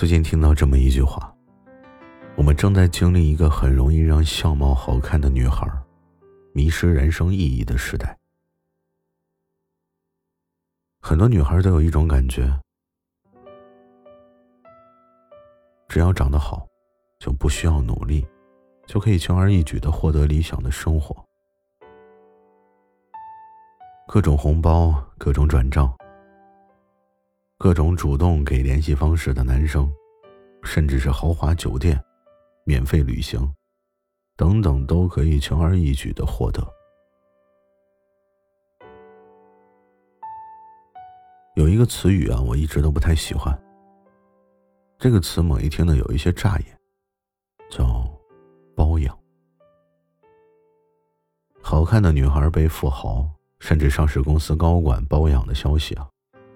最近听到这么一句话：我们正在经历一个很容易让相貌好看的女孩迷失人生意义的时代。很多女孩都有一种感觉：只要长得好，就不需要努力，就可以轻而易举的获得理想的生活。各种红包，各种转账。各种主动给联系方式的男生，甚至是豪华酒店、免费旅行等等，都可以轻而易举的获得。有一个词语啊，我一直都不太喜欢。这个词猛一听呢，有一些扎眼，叫包养。好看的女孩被富豪甚至上市公司高管包养的消息啊，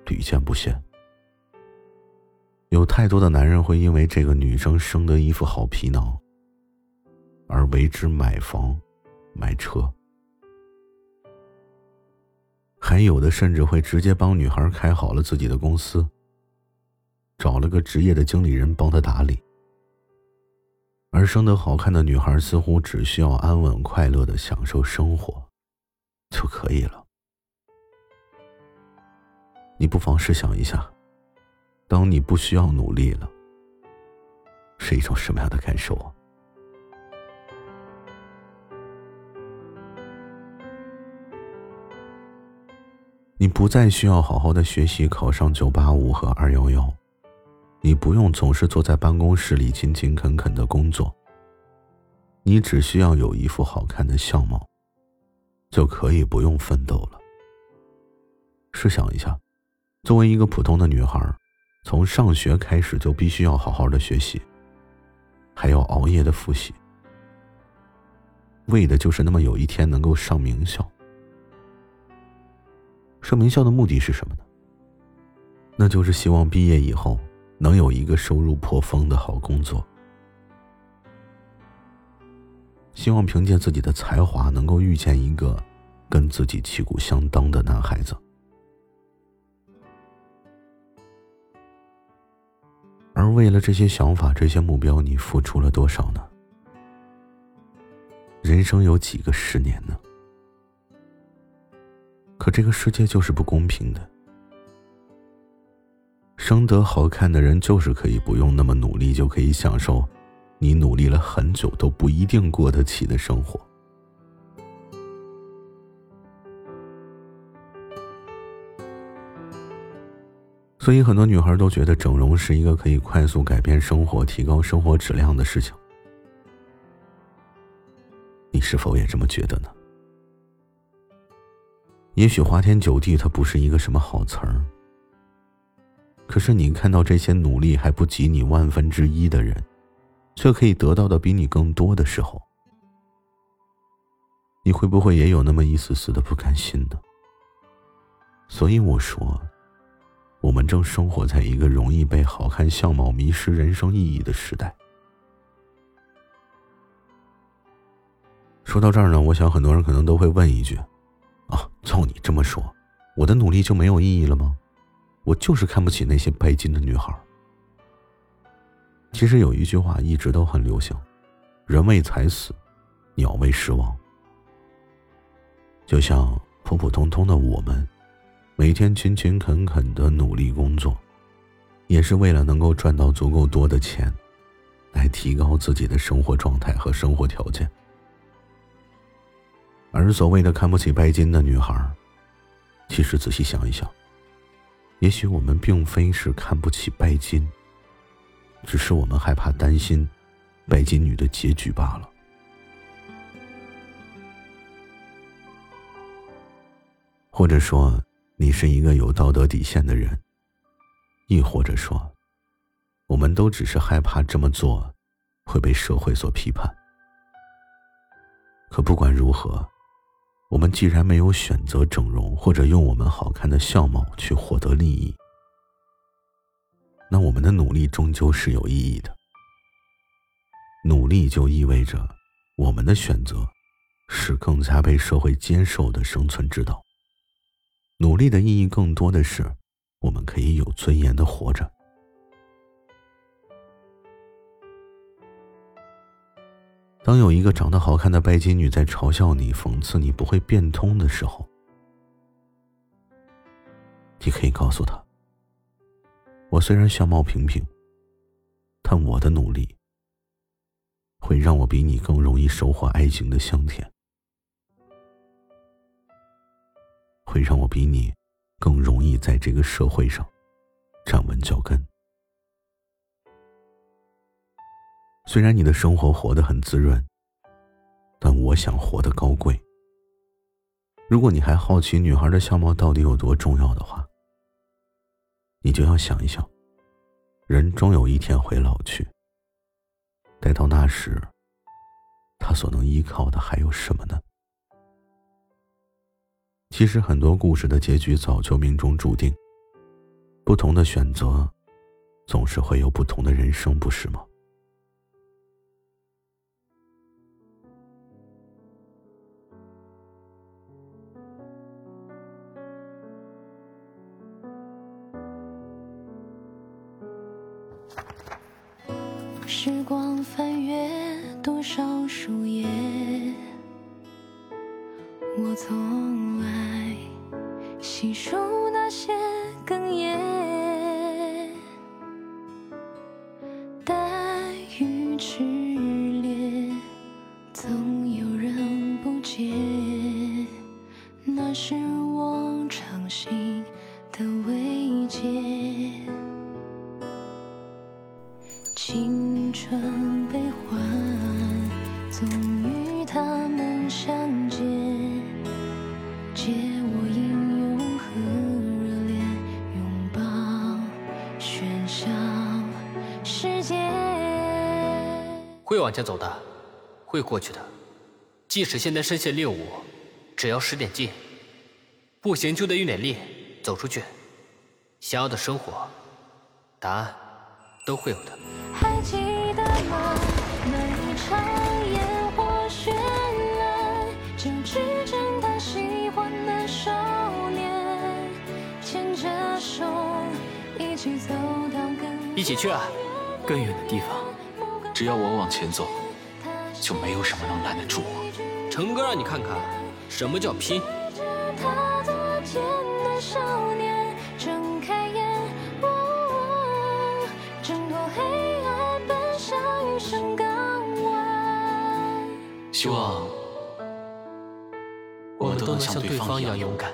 屡见不鲜。有太多的男人会因为这个女生生得一副好皮囊，而为之买房、买车，还有的甚至会直接帮女孩开好了自己的公司，找了个职业的经理人帮她打理，而生得好看的女孩似乎只需要安稳快乐的享受生活就可以了。你不妨试想一下。当你不需要努力了，是一种什么样的感受啊？你不再需要好好的学习，考上九八五和二幺幺，你不用总是坐在办公室里勤勤恳恳的工作，你只需要有一副好看的相貌，就可以不用奋斗了。试想一下，作为一个普通的女孩。从上学开始就必须要好好的学习，还要熬夜的复习，为的就是那么有一天能够上名校。上名校的目的是什么呢？那就是希望毕业以后能有一个收入颇丰的好工作，希望凭借自己的才华能够遇见一个跟自己旗鼓相当的男孩子。而为了这些想法、这些目标，你付出了多少呢？人生有几个十年呢？可这个世界就是不公平的。生得好看的人就是可以不用那么努力，就可以享受你努力了很久都不一定过得起的生活。所以，很多女孩都觉得整容是一个可以快速改变生活、提高生活质量的事情。你是否也这么觉得呢？也许“花天酒地”它不是一个什么好词儿，可是你看到这些努力还不及你万分之一的人，却可以得到的比你更多的时候，你会不会也有那么一丝丝的不甘心呢？所以我说。我们正生活在一个容易被好看相貌迷失人生意义的时代。说到这儿呢，我想很多人可能都会问一句：“啊，照你这么说，我的努力就没有意义了吗？我就是看不起那些拜金的女孩。”其实有一句话一直都很流行：“人为财死，鸟为食亡。”就像普普通通的我们。每天勤勤恳恳的努力工作，也是为了能够赚到足够多的钱，来提高自己的生活状态和生活条件。而所谓的看不起拜金的女孩，其实仔细想一想，也许我们并非是看不起拜金，只是我们害怕担心拜金女的结局罢了。或者说。你是一个有道德底线的人，亦或者说，我们都只是害怕这么做会被社会所批判。可不管如何，我们既然没有选择整容，或者用我们好看的相貌去获得利益，那我们的努力终究是有意义的。努力就意味着我们的选择是更加被社会接受的生存之道。努力的意义更多的是我们可以有尊严的活着。当有一个长得好看的拜金女在嘲笑你讽刺你不会变通的时候你可以告诉她我虽然相貌平平但我的努力会让我比你更容易收获爱情的香甜。会让我比你更容易在这个社会上站稳脚跟。虽然你的生活活得很滋润，但我想活得高贵。如果你还好奇女孩的相貌到底有多重要的话，你就要想一想，人终有一天会老去。待到那时，他所能依靠的还有什么呢？其实很多故事的结局早就命中注定。不同的选择，总是会有不同的人生，不是吗？时光翻阅多少树叶，我从来细数那些哽咽。待雨炽烈，总有人不解，那是我掌心的慰藉。青春悲欢，总与他们相世界。会往前走的，会过去的。即使现在身陷猎物，只要使点劲，不行就得用点力，走出去。想要的生活，答案都会有的。还记得吗？那一场烟火绚烂，就只剩他喜欢的少年，牵着手一起走到更一起去啊！更远的地方，只要我往前走，就没有什么能拦得住我。成哥让你看看，什么叫拼。睁开眼，哦，挣脱黑暗，奔向余生港湾。希望我们都能像对方一样勇敢。